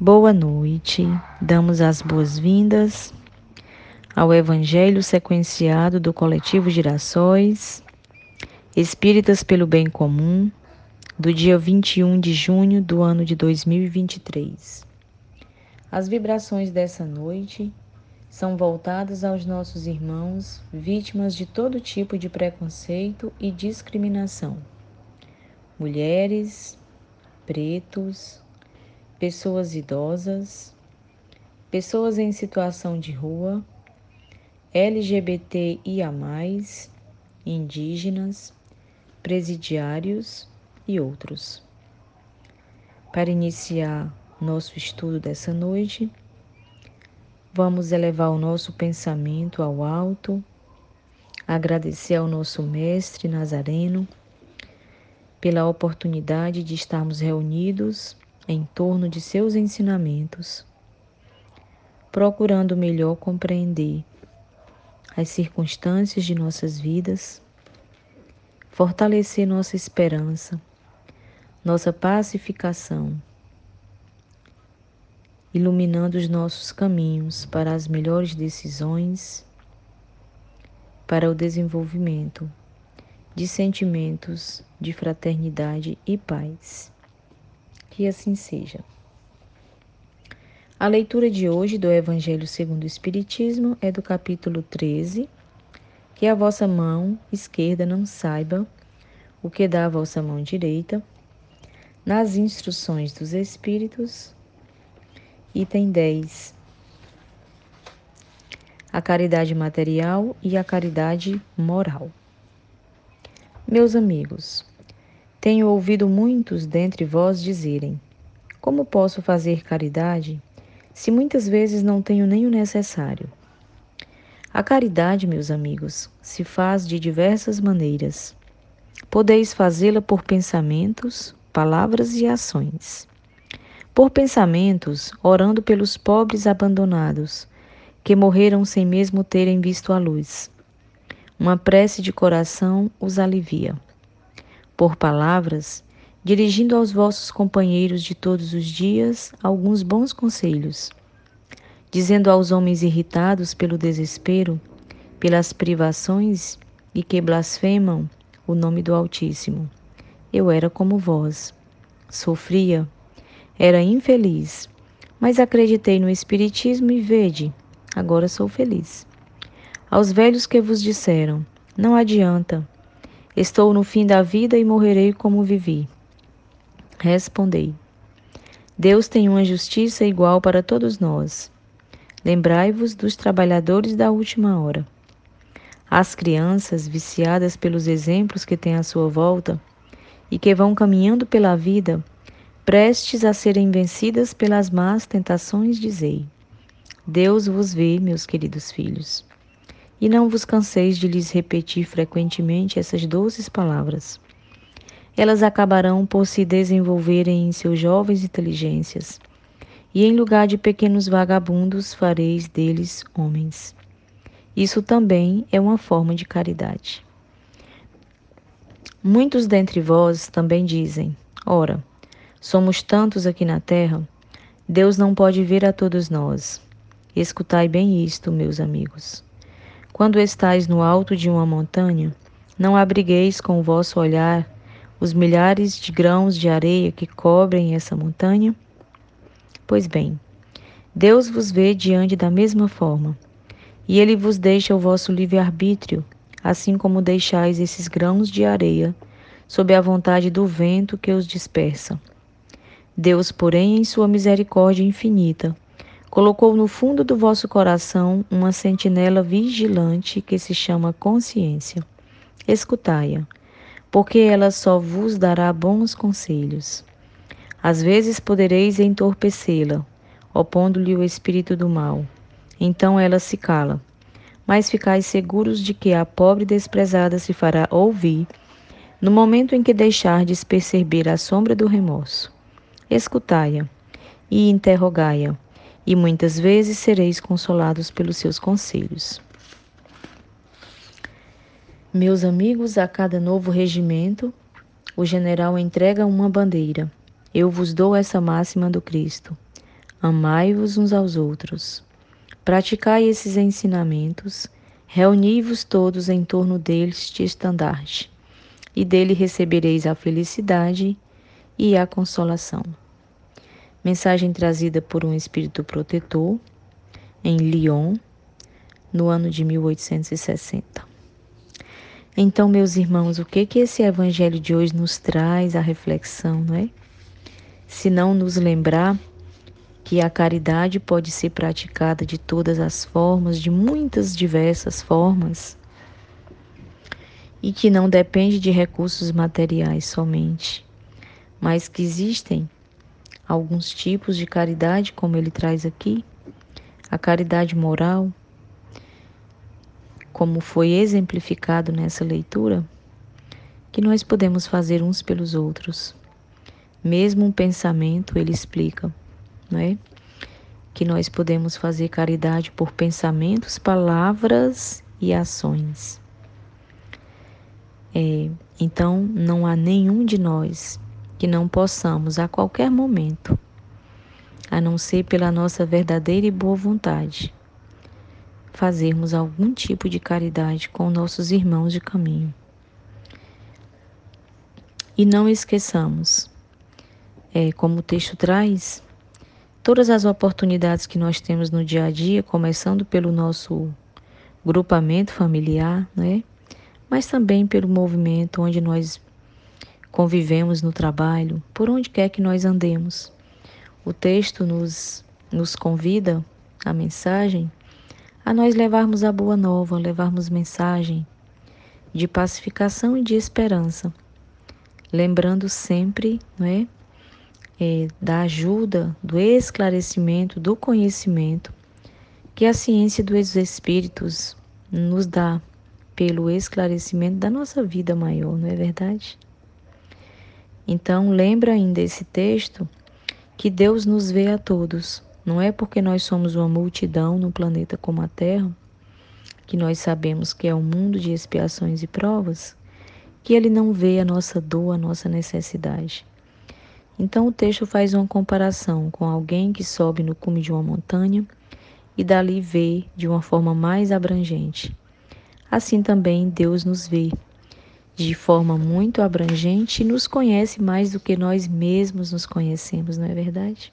Boa noite, damos as boas-vindas ao Evangelho sequenciado do Coletivo Girassóis, Espíritas pelo Bem Comum, do dia 21 de junho do ano de 2023. As vibrações dessa noite são voltadas aos nossos irmãos vítimas de todo tipo de preconceito e discriminação. Mulheres, pretos, pessoas idosas, pessoas em situação de rua, LGBTIA, indígenas, presidiários e outros. Para iniciar nosso estudo dessa noite, vamos elevar o nosso pensamento ao alto, agradecer ao nosso Mestre Nazareno pela oportunidade de estarmos reunidos em torno de seus ensinamentos, procurando melhor compreender as circunstâncias de nossas vidas, fortalecer nossa esperança, nossa pacificação, iluminando os nossos caminhos para as melhores decisões, para o desenvolvimento de sentimentos de fraternidade e paz. Que assim seja. A leitura de hoje do Evangelho segundo o Espiritismo é do capítulo 13. Que a vossa mão esquerda não saiba o que dá a vossa mão direita. Nas instruções dos Espíritos, item 10. A caridade material e a caridade moral. Meus amigos, tenho ouvido muitos dentre vós dizerem: Como posso fazer caridade se muitas vezes não tenho nem o necessário? A caridade, meus amigos, se faz de diversas maneiras. Podeis fazê-la por pensamentos, palavras e ações. Por pensamentos, orando pelos pobres abandonados, que morreram sem mesmo terem visto a luz. Uma prece de coração os alivia por palavras, dirigindo aos vossos companheiros de todos os dias alguns bons conselhos, dizendo aos homens irritados pelo desespero, pelas privações e que blasfemam o nome do Altíssimo: Eu era como vós, sofria, era infeliz, mas acreditei no Espiritismo e vede, agora sou feliz. Aos velhos que vos disseram: Não adianta, Estou no fim da vida e morrerei como vivi. Respondei: Deus tem uma justiça igual para todos nós. Lembrai-vos dos trabalhadores da última hora. As crianças, viciadas pelos exemplos que têm à sua volta e que vão caminhando pela vida, prestes a serem vencidas pelas más tentações, dizei: Deus vos vê, meus queridos filhos e não vos canseis de lhes repetir frequentemente essas doces palavras. Elas acabarão por se desenvolverem em seus jovens inteligências, e em lugar de pequenos vagabundos fareis deles homens. Isso também é uma forma de caridade. Muitos dentre vós também dizem: Ora, somos tantos aqui na terra, Deus não pode ver a todos nós. Escutai bem isto, meus amigos. Quando estais no alto de uma montanha, não abrigueis com o vosso olhar os milhares de grãos de areia que cobrem essa montanha? Pois bem, Deus vos vê diante da mesma forma, e ele vos deixa o vosso livre-arbítrio, assim como deixais esses grãos de areia sob a vontade do vento que os dispersa. Deus, porém, em sua misericórdia infinita, colocou no fundo do vosso coração uma sentinela vigilante que se chama consciência. Escutai-a, porque ela só vos dará bons conselhos. Às vezes podereis entorpecê-la, opondo-lhe o espírito do mal. Então ela se cala. Mas ficais seguros de que a pobre desprezada se fará ouvir no momento em que deixardes perceber a sombra do remorso. Escutai-a e interrogai-a e muitas vezes sereis consolados pelos seus conselhos. Meus amigos, a cada novo regimento, o general entrega uma bandeira. Eu vos dou essa máxima do Cristo. Amai-vos uns aos outros. Praticai esses ensinamentos, reuni-vos todos em torno deles de estandarte, e dele recebereis a felicidade e a consolação. Mensagem trazida por um espírito protetor em Lyon, no ano de 1860. Então, meus irmãos, o que que esse evangelho de hoje nos traz a reflexão, não é? Se não nos lembrar que a caridade pode ser praticada de todas as formas, de muitas diversas formas, e que não depende de recursos materiais somente, mas que existem alguns tipos de caridade, como ele traz aqui, a caridade moral, como foi exemplificado nessa leitura, que nós podemos fazer uns pelos outros. Mesmo um pensamento, ele explica não é? Que nós podemos fazer caridade por pensamentos, palavras e ações. É, então, não há nenhum de nós que não possamos, a qualquer momento, a não ser pela nossa verdadeira e boa vontade, fazermos algum tipo de caridade com nossos irmãos de caminho. E não esqueçamos, é, como o texto traz, todas as oportunidades que nós temos no dia a dia, começando pelo nosso grupamento familiar, né? Mas também pelo movimento onde nós convivemos no trabalho, por onde quer que nós andemos. O texto nos, nos convida, a mensagem, a nós levarmos a boa nova, levarmos mensagem de pacificação e de esperança, lembrando sempre, não é? é, da ajuda, do esclarecimento, do conhecimento que a ciência dos espíritos nos dá pelo esclarecimento da nossa vida maior, não é verdade? Então, lembra ainda esse texto que Deus nos vê a todos. Não é porque nós somos uma multidão no planeta como a Terra, que nós sabemos que é um mundo de expiações e provas, que Ele não vê a nossa dor, a nossa necessidade. Então o texto faz uma comparação com alguém que sobe no cume de uma montanha e dali vê de uma forma mais abrangente. Assim também Deus nos vê de forma muito abrangente e nos conhece mais do que nós mesmos nos conhecemos, não é verdade?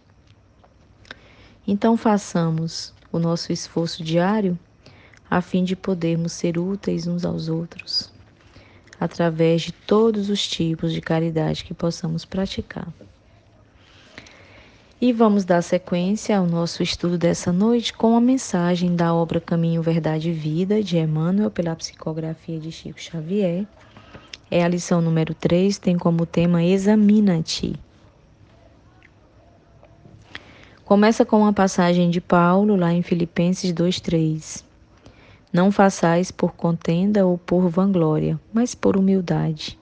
Então façamos o nosso esforço diário a fim de podermos ser úteis uns aos outros, através de todos os tipos de caridade que possamos praticar. E vamos dar sequência ao nosso estudo dessa noite com a mensagem da obra Caminho, Verdade e Vida, de Emmanuel, pela psicografia de Chico Xavier. É a lição número 3, tem como tema Examina-te. Começa com uma passagem de Paulo, lá em Filipenses 2,3. Não façais por contenda ou por vanglória, mas por humildade.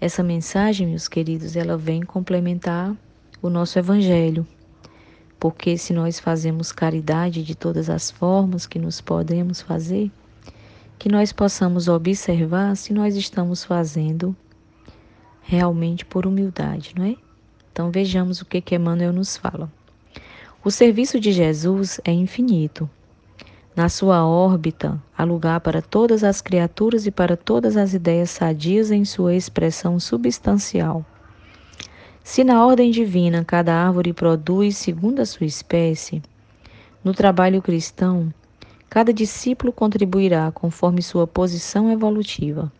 Essa mensagem, meus queridos, ela vem complementar o nosso Evangelho. Porque se nós fazemos caridade de todas as formas que nos podemos fazer, que nós possamos observar se nós estamos fazendo realmente por humildade, não é? Então vejamos o que que Emmanuel nos fala. O serviço de Jesus é infinito. Na sua órbita, há lugar para todas as criaturas e para todas as ideias sadias em sua expressão substancial. Se na ordem divina cada árvore produz segundo a sua espécie, no trabalho cristão, cada discípulo contribuirá conforme sua posição evolutiva.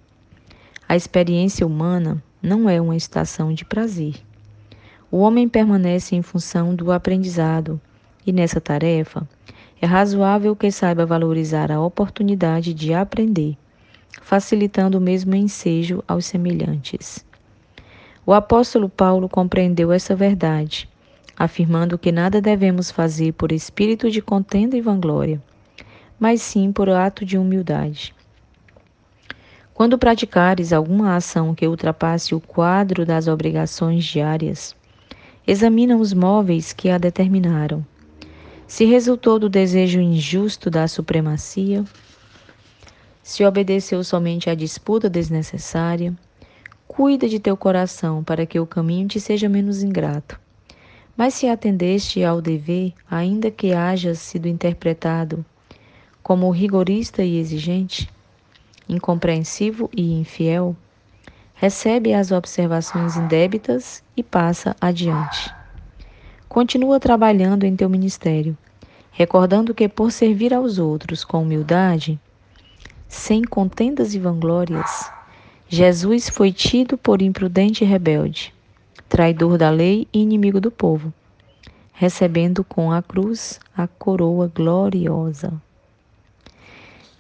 A experiência humana não é uma estação de prazer. O homem permanece em função do aprendizado, e nessa tarefa é razoável que saiba valorizar a oportunidade de aprender, facilitando o mesmo ensejo aos semelhantes. O apóstolo Paulo compreendeu essa verdade, afirmando que nada devemos fazer por espírito de contenda e vanglória, mas sim por ato de humildade. Quando praticares alguma ação que ultrapasse o quadro das obrigações diárias, examina os móveis que a determinaram. Se resultou do desejo injusto da supremacia, se obedeceu somente à disputa desnecessária, Cuida de teu coração para que o caminho te seja menos ingrato. Mas se atendeste ao dever, ainda que haja sido interpretado como rigorista e exigente, incompreensivo e infiel, recebe as observações indébitas e passa adiante. Continua trabalhando em teu ministério, recordando que por servir aos outros com humildade, sem contendas e vanglórias, Jesus foi tido por imprudente e rebelde, traidor da lei e inimigo do povo, recebendo com a cruz a coroa gloriosa.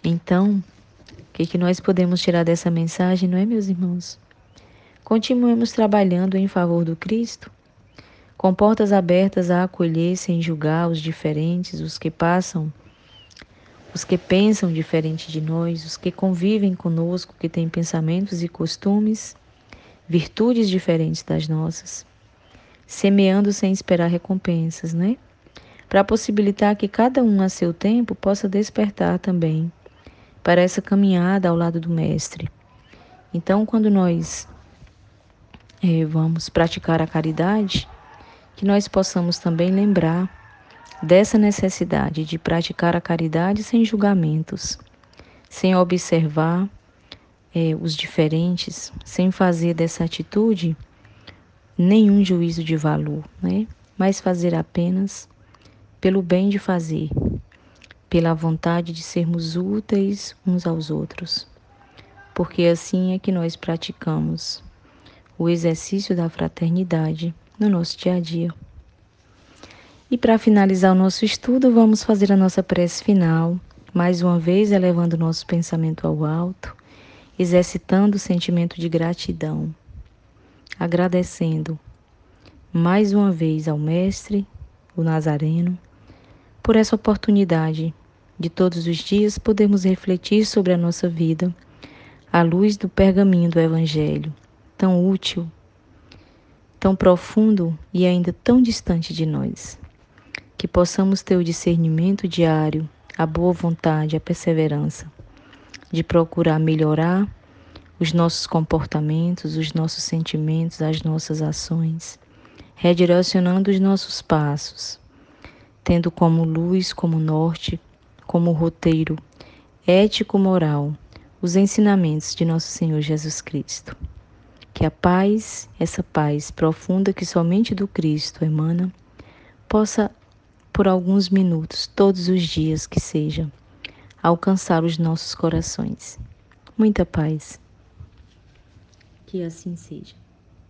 Então, o que, que nós podemos tirar dessa mensagem, não é, meus irmãos? Continuemos trabalhando em favor do Cristo, com portas abertas a acolher sem julgar os diferentes, os que passam, os que pensam diferente de nós, os que convivem conosco, que têm pensamentos e costumes, virtudes diferentes das nossas, semeando sem esperar recompensas, né? Para possibilitar que cada um a seu tempo possa despertar também para essa caminhada ao lado do Mestre. Então, quando nós é, vamos praticar a caridade, que nós possamos também lembrar dessa necessidade de praticar a caridade sem julgamentos, sem observar é, os diferentes, sem fazer dessa atitude nenhum juízo de valor, né? mas fazer apenas pelo bem de fazer, pela vontade de sermos úteis uns aos outros, porque assim é que nós praticamos o exercício da fraternidade no nosso dia a dia. E para finalizar o nosso estudo, vamos fazer a nossa prece final, mais uma vez elevando nosso pensamento ao alto, exercitando o sentimento de gratidão, agradecendo mais uma vez ao Mestre, o Nazareno, por essa oportunidade de todos os dias podermos refletir sobre a nossa vida à luz do pergaminho do Evangelho, tão útil, tão profundo e ainda tão distante de nós. Que possamos ter o discernimento diário, a boa vontade, a perseverança de procurar melhorar os nossos comportamentos, os nossos sentimentos, as nossas ações, redirecionando os nossos passos, tendo como luz, como norte, como roteiro ético-moral os ensinamentos de nosso Senhor Jesus Cristo. Que a paz, essa paz profunda que somente do Cristo emana, possa, por alguns minutos, todos os dias que seja, alcançar os nossos corações. Muita paz. Que assim seja.